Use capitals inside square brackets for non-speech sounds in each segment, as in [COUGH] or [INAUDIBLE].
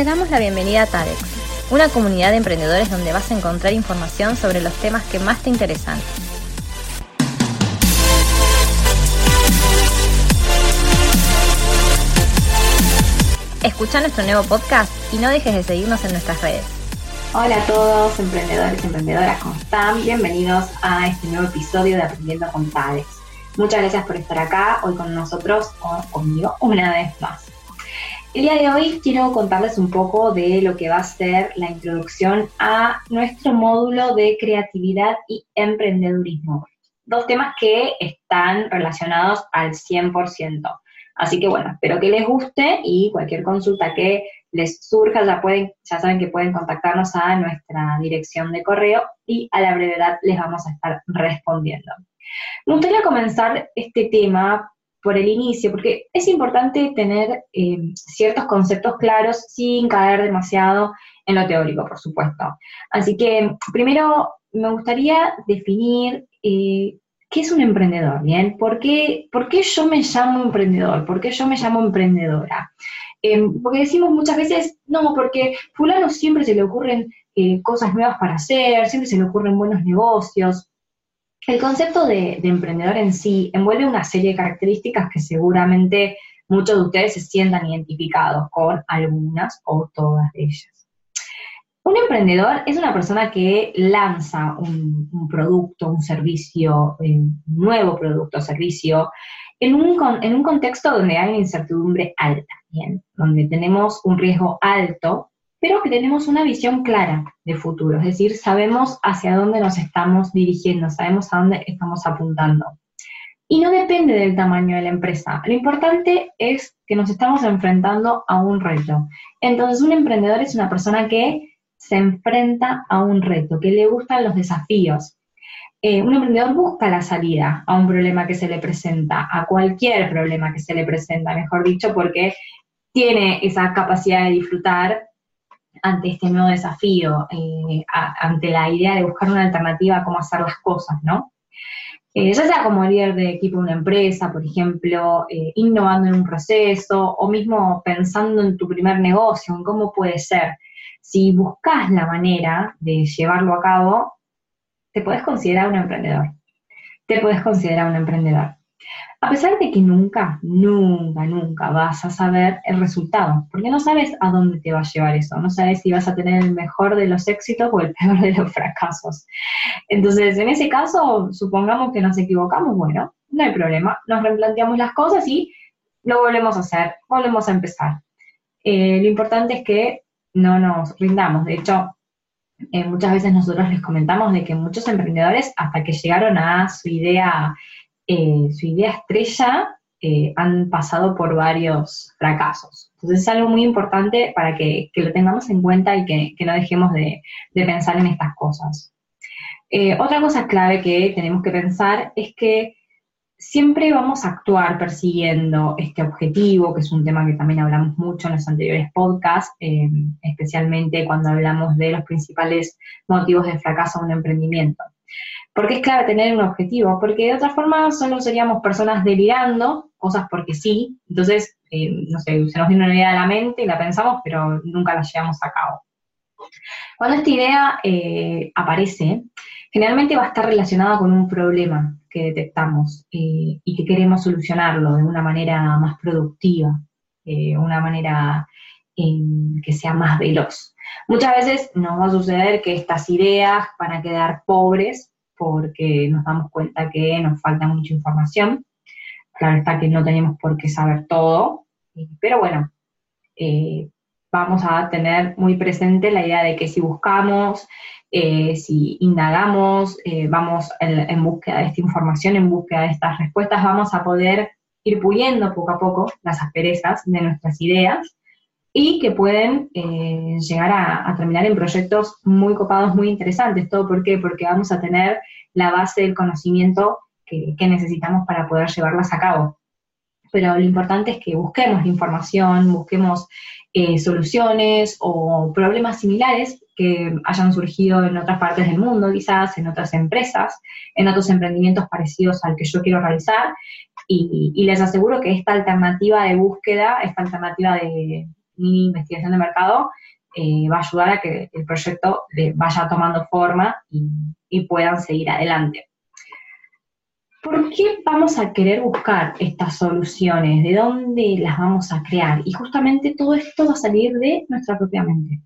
Te damos la bienvenida a TADEX, una comunidad de emprendedores donde vas a encontrar información sobre los temas que más te interesan. Escucha nuestro nuevo podcast y no dejes de seguirnos en nuestras redes. Hola a todos, emprendedores y emprendedoras, ¿cómo están? Bienvenidos a este nuevo episodio de Aprendiendo con TADEX. Muchas gracias por estar acá hoy con nosotros o conmigo una vez más. El día de hoy quiero contarles un poco de lo que va a ser la introducción a nuestro módulo de creatividad y emprendedurismo. Dos temas que están relacionados al 100%. Así que bueno, espero que les guste y cualquier consulta que les surja ya pueden, ya saben que pueden contactarnos a nuestra dirección de correo y a la brevedad les vamos a estar respondiendo. Me gustaría comenzar este tema por el inicio, porque es importante tener eh, ciertos conceptos claros sin caer demasiado en lo teórico, por supuesto. Así que primero me gustaría definir eh, qué es un emprendedor, ¿bien? ¿Por qué, ¿Por qué, yo me llamo emprendedor? ¿Por qué yo me llamo emprendedora? Eh, porque decimos muchas veces, no, porque fulano siempre se le ocurren cosas nuevas para hacer, siempre se le ocurren buenos negocios, el concepto de, emprendedor en sí envuelve una serie de características que seguramente muchos de ustedes se sientan identificados con algunas o todas de ellas. Un emprendedor es una persona que lanza un, producto, un servicio, un nuevo producto o servicio, en un, contexto donde hay una incertidumbre alta, donde tenemos un riesgo alto pero que tenemos una visión clara de futuro, es decir, sabemos hacia dónde nos estamos dirigiendo, sabemos a dónde estamos apuntando. Y no depende del tamaño de la empresa. Lo importante es que nos estamos enfrentando a un reto. Entonces, un emprendedor es una persona que se enfrenta a un reto, que le gustan los desafíos. Eh, un emprendedor busca la salida a un problema que se le presenta, a cualquier problema que se le presenta, mejor dicho, porque tiene esa capacidad de disfrutar ante este nuevo desafío, eh, ante la idea de buscar una alternativa a cómo hacer las cosas, ¿no? Eh, ya sea como líder de equipo de una empresa, por ejemplo, eh, innovando en un proceso o mismo pensando en tu primer negocio, en cómo puede ser. Si buscas la manera de llevarlo a cabo, te puedes considerar un emprendedor. Te puedes considerar un emprendedor. A pesar de que nunca, nunca, nunca vas a saber el resultado, porque no sabes a dónde te va a llevar eso, no sabes si vas a tener el mejor de los éxitos o el [LAUGHS] peor de los fracasos. Entonces, en ese caso, supongamos que nos equivocamos, bueno, no hay problema, nos replanteamos las cosas y lo volvemos a hacer, volvemos a empezar. Eh, lo importante es que no nos rindamos, de hecho, eh, muchas veces nosotros les comentamos de que muchos emprendedores, hasta que llegaron a su idea eh, su idea estrella eh, han pasado por varios fracasos. Entonces es algo muy importante para que, lo tengamos en cuenta y que, no dejemos de, pensar en estas cosas. Eh, otra cosa clave que tenemos que pensar es que siempre vamos a actuar persiguiendo este objetivo, que es un tema que también hablamos mucho en los anteriores podcasts, especialmente cuando hablamos de los principales motivos de fracaso de un emprendimiento. Porque es clave tener un objetivo, porque de otra forma solo seríamos personas delirando, cosas porque sí, entonces, eh, no sé, se nos viene una idea a la mente y la pensamos, pero nunca la llevamos a cabo. Cuando esta idea eh, aparece, generalmente va a estar relacionada con un problema que detectamos eh, y que queremos solucionarlo de una manera más productiva, una manera que sea más veloz. Muchas veces nos va a suceder que estas ideas van a quedar pobres porque nos damos cuenta que nos falta mucha información. Claro está que no tenemos por qué saber todo, pero bueno, eh, vamos a tener muy presente la idea de que si buscamos, eh, si indagamos, eh, vamos en, búsqueda de esta información, en búsqueda de estas respuestas, vamos a poder ir puliendo poco a poco las asperezas de nuestras ideas y que pueden eh, llegar a, terminar en proyectos muy copados, muy interesantes. ¿Todo por qué? Porque vamos a tener la base del conocimiento que, necesitamos para poder llevarlas a cabo. Pero lo importante es que busquemos información, busquemos eh, soluciones o problemas similares que hayan surgido en otras partes del mundo, quizás en otras empresas, en otros emprendimientos parecidos al que yo quiero realizar. y les aseguro que esta alternativa de búsqueda, esta alternativa de, mi investigación de mercado eh, va a ayudar a que el proyecto vaya tomando forma y, puedan seguir adelante. ¿Por qué vamos a querer buscar estas soluciones? ¿De dónde las vamos a crear? Y justamente todo esto va a salir de nuestra propia mente.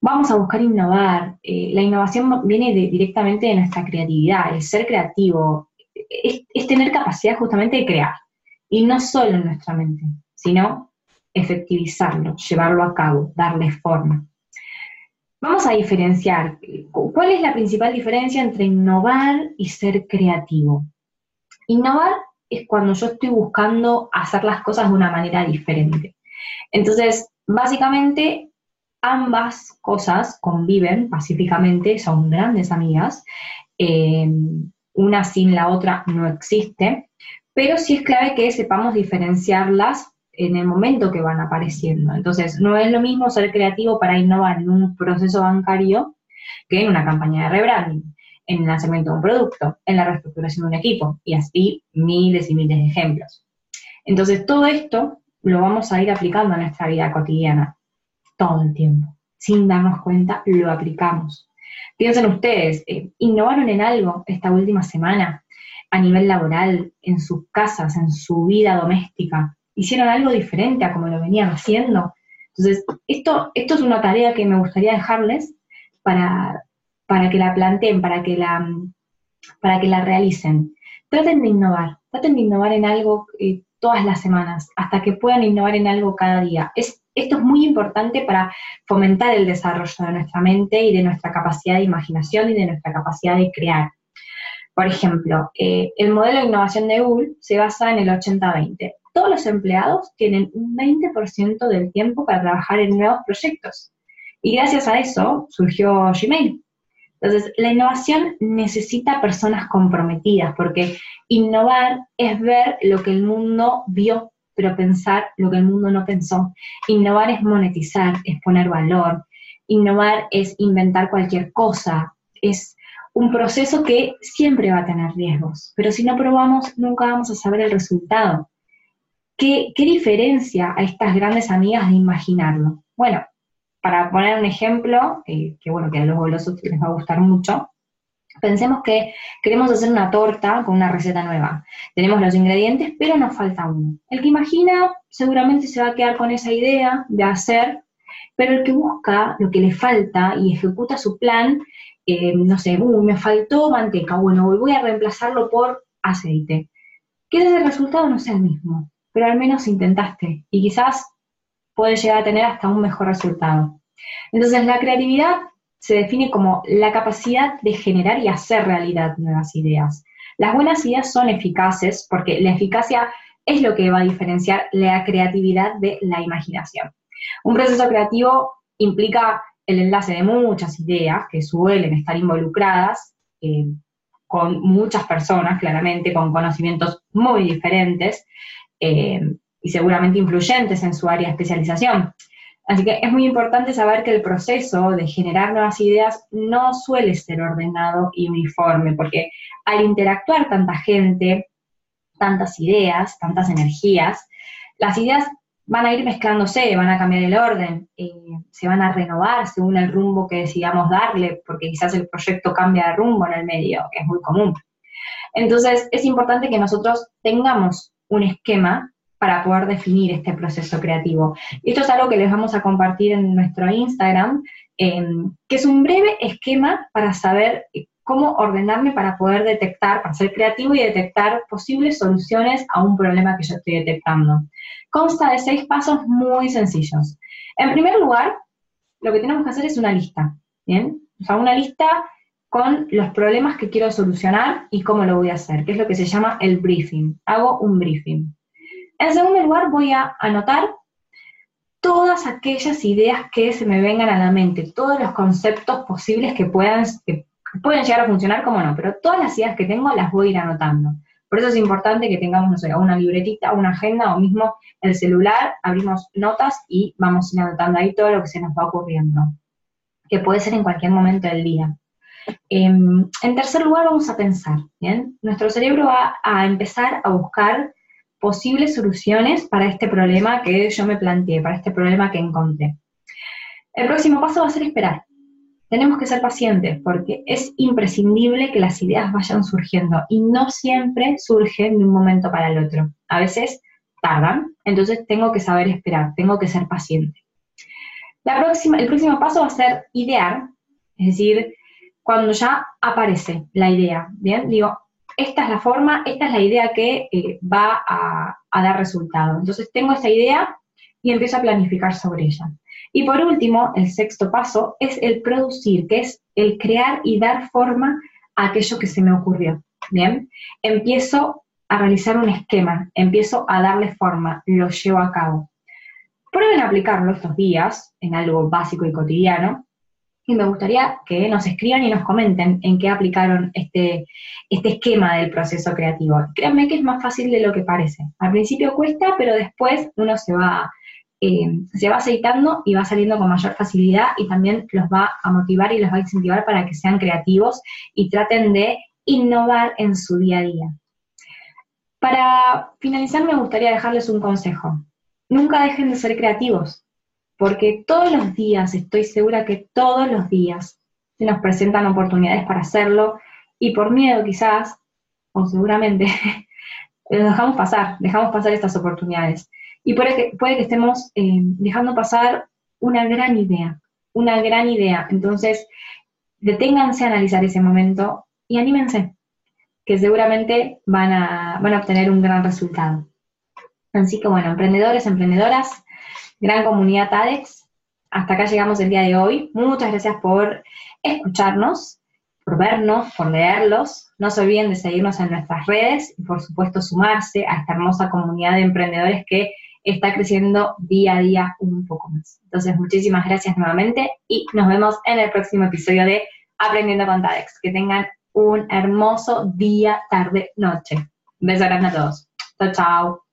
Vamos a buscar innovar. Eh, la innovación viene directamente de nuestra creatividad. El ser creativo es tener capacidad justamente de crear. Y no solo en nuestra mente, sino efectivizarlo, llevarlo a cabo, darle forma. Vamos a diferenciar. ¿Cuál es la principal diferencia entre innovar y ser creativo? Innovar es cuando yo estoy buscando hacer las cosas de una manera diferente. Entonces, básicamente, ambas cosas conviven pacíficamente, son grandes amigas. Eh, una sin la otra no existe, pero sí es clave que sepamos diferenciarlas en el momento que van apareciendo. Entonces, no es lo mismo ser creativo para innovar en un proceso bancario que en una campaña de rebranding, en el lanzamiento de un producto, en la reestructuración de un equipo, y así miles y miles de ejemplos. Entonces, todo esto lo vamos a ir aplicando a nuestra vida cotidiana, todo el tiempo. Sin darnos cuenta, lo aplicamos. Piensen ustedes, eh, ¿innovaron en algo esta última semana a nivel laboral, en sus casas, en su vida doméstica? Hicieron algo diferente a como lo venían haciendo. Entonces, esto, esto es una tarea que me gustaría dejarles para, para que la planteen, para que la, para que la realicen. Traten de innovar, traten de innovar en algo eh, todas las semanas, hasta que puedan innovar en algo cada día. Es, esto es muy importante para fomentar el desarrollo de nuestra mente y de nuestra capacidad de imaginación y de nuestra capacidad de crear. Por ejemplo, eh, el modelo de innovación de Google se basa en el 80-20 todos los empleados tienen un 20% del tiempo para trabajar en nuevos proyectos. Y gracias a eso surgió Gmail. Entonces, la innovación necesita personas comprometidas, porque innovar es ver lo que el mundo vio, pero pensar lo que el mundo no pensó. Innovar es monetizar, es poner valor. Innovar es inventar cualquier cosa. Es un proceso que siempre va a tener riesgos, pero si no probamos, nunca vamos a saber el resultado. ¿Qué, diferencia a estas grandes amigas de imaginarlo? Bueno, para poner un ejemplo, eh, que bueno, que a los golosos les va a gustar mucho, pensemos que queremos hacer una torta con una receta nueva. Tenemos los ingredientes, pero nos falta uno. El que imagina seguramente se va a quedar con esa idea de hacer, pero el que busca lo que le falta y ejecuta su plan, eh, no sé, me faltó manteca, bueno, voy a reemplazarlo por aceite. Que el resultado no sea el mismo pero al menos intentaste y quizás puedes llegar a tener hasta un mejor resultado. Entonces, la creatividad se define como la capacidad de generar y hacer realidad nuevas ideas. Las buenas ideas son eficaces porque la eficacia es lo que va a diferenciar la creatividad de la imaginación. Un proceso creativo implica el enlace de muchas ideas que suelen estar involucradas eh, con muchas personas, claramente, con conocimientos muy diferentes, eh, y seguramente influyentes en su área de especialización. Así que es muy importante saber que el proceso de generar nuevas ideas no suele ser ordenado y uniforme, porque al interactuar tanta gente, tantas ideas, tantas energías, las ideas van a ir mezclándose, van a cambiar el orden, eh, se van a renovar según el rumbo que decidamos darle, porque quizás el proyecto cambia de rumbo en el medio, que es muy común. Entonces, es importante que nosotros tengamos un esquema para poder definir este proceso creativo. Esto es algo que les vamos a compartir en nuestro Instagram, em, que es un breve esquema para saber cómo ordenarme para poder detectar, para ser creativo y detectar posibles soluciones a un problema que yo estoy detectando. Consta de seis pasos muy sencillos. En primer lugar, lo que tenemos que hacer es una lista, ¿bien? O sea, una lista con los problemas que quiero solucionar y cómo lo voy a hacer, que es lo que se llama el briefing. Hago un briefing. En segundo lugar, voy a anotar todas aquellas ideas que se me vengan a la mente, todos los conceptos posibles que puedan, que pueden llegar a funcionar como no, pero todas las ideas que tengo las voy a ir anotando. Por eso es importante que tengamos, no sé, una libretita, una agenda o mismo el celular, abrimos notas y vamos anotando ahí todo lo que se nos va ocurriendo, que puede ser en cualquier momento del día. Em, en tercer lugar, vamos a pensar. Nuestro cerebro va a empezar a buscar posibles soluciones para este problema que yo me planteé, para este problema que encontré. El próximo paso va a ser esperar. Tenemos que ser pacientes porque es imprescindible que las ideas vayan surgiendo y no siempre surgen de un momento para el otro. A veces tardan, entonces tengo que saber esperar, tengo que ser paciente. La próxima, el próximo paso va a ser idear, es decir, cuando ya aparece la idea, ¿bien? Digo, esta es la forma, esta es la idea que eh, va a, a dar resultado. Entonces tengo esa idea y empiezo a planificar sobre ella. Y por último, el sexto paso es el producir, que es el crear y dar forma a aquello que se me ocurrió. Bien, empiezo a realizar un esquema, empiezo a darle forma, lo llevo a cabo. Prueben aplicarlo estos días en algo básico y cotidiano. Y me gustaría que nos escriban y nos comenten en qué aplicaron este, este esquema del proceso creativo. Créanme que es más fácil de lo que parece. Al principio cuesta, pero después uno se va, eh, se va aceitando y va saliendo con mayor facilidad y también los va a motivar y los va a incentivar para que sean creativos y traten de innovar en su día a día. Para finalizar, me gustaría dejarles un consejo. Nunca dejen de ser creativos, porque todos los días, estoy segura que todos los días se nos presentan oportunidades para hacerlo y por miedo quizás, o seguramente, [LAUGHS] lo dejamos pasar, dejamos pasar estas oportunidades. Y puede que, puede que estemos eh, dejando pasar una gran idea, una gran idea. Entonces, deténganse a analizar ese momento y anímense, que seguramente van a, van a obtener un gran resultado. Así que bueno, emprendedores, emprendedoras, gran comunidad TADEX, hasta acá llegamos el día de hoy. Muchas gracias por escucharnos, por vernos, por leerlos. No se olviden de seguirnos en nuestras redes y por supuesto sumarse a esta hermosa comunidad de emprendedores que está creciendo día a día un poco más. Entonces, muchísimas gracias nuevamente y nos vemos en el próximo episodio de Aprendiendo con TADEX. Que tengan un hermoso día, tarde, noche. Un beso grande a todos. Chao, chao.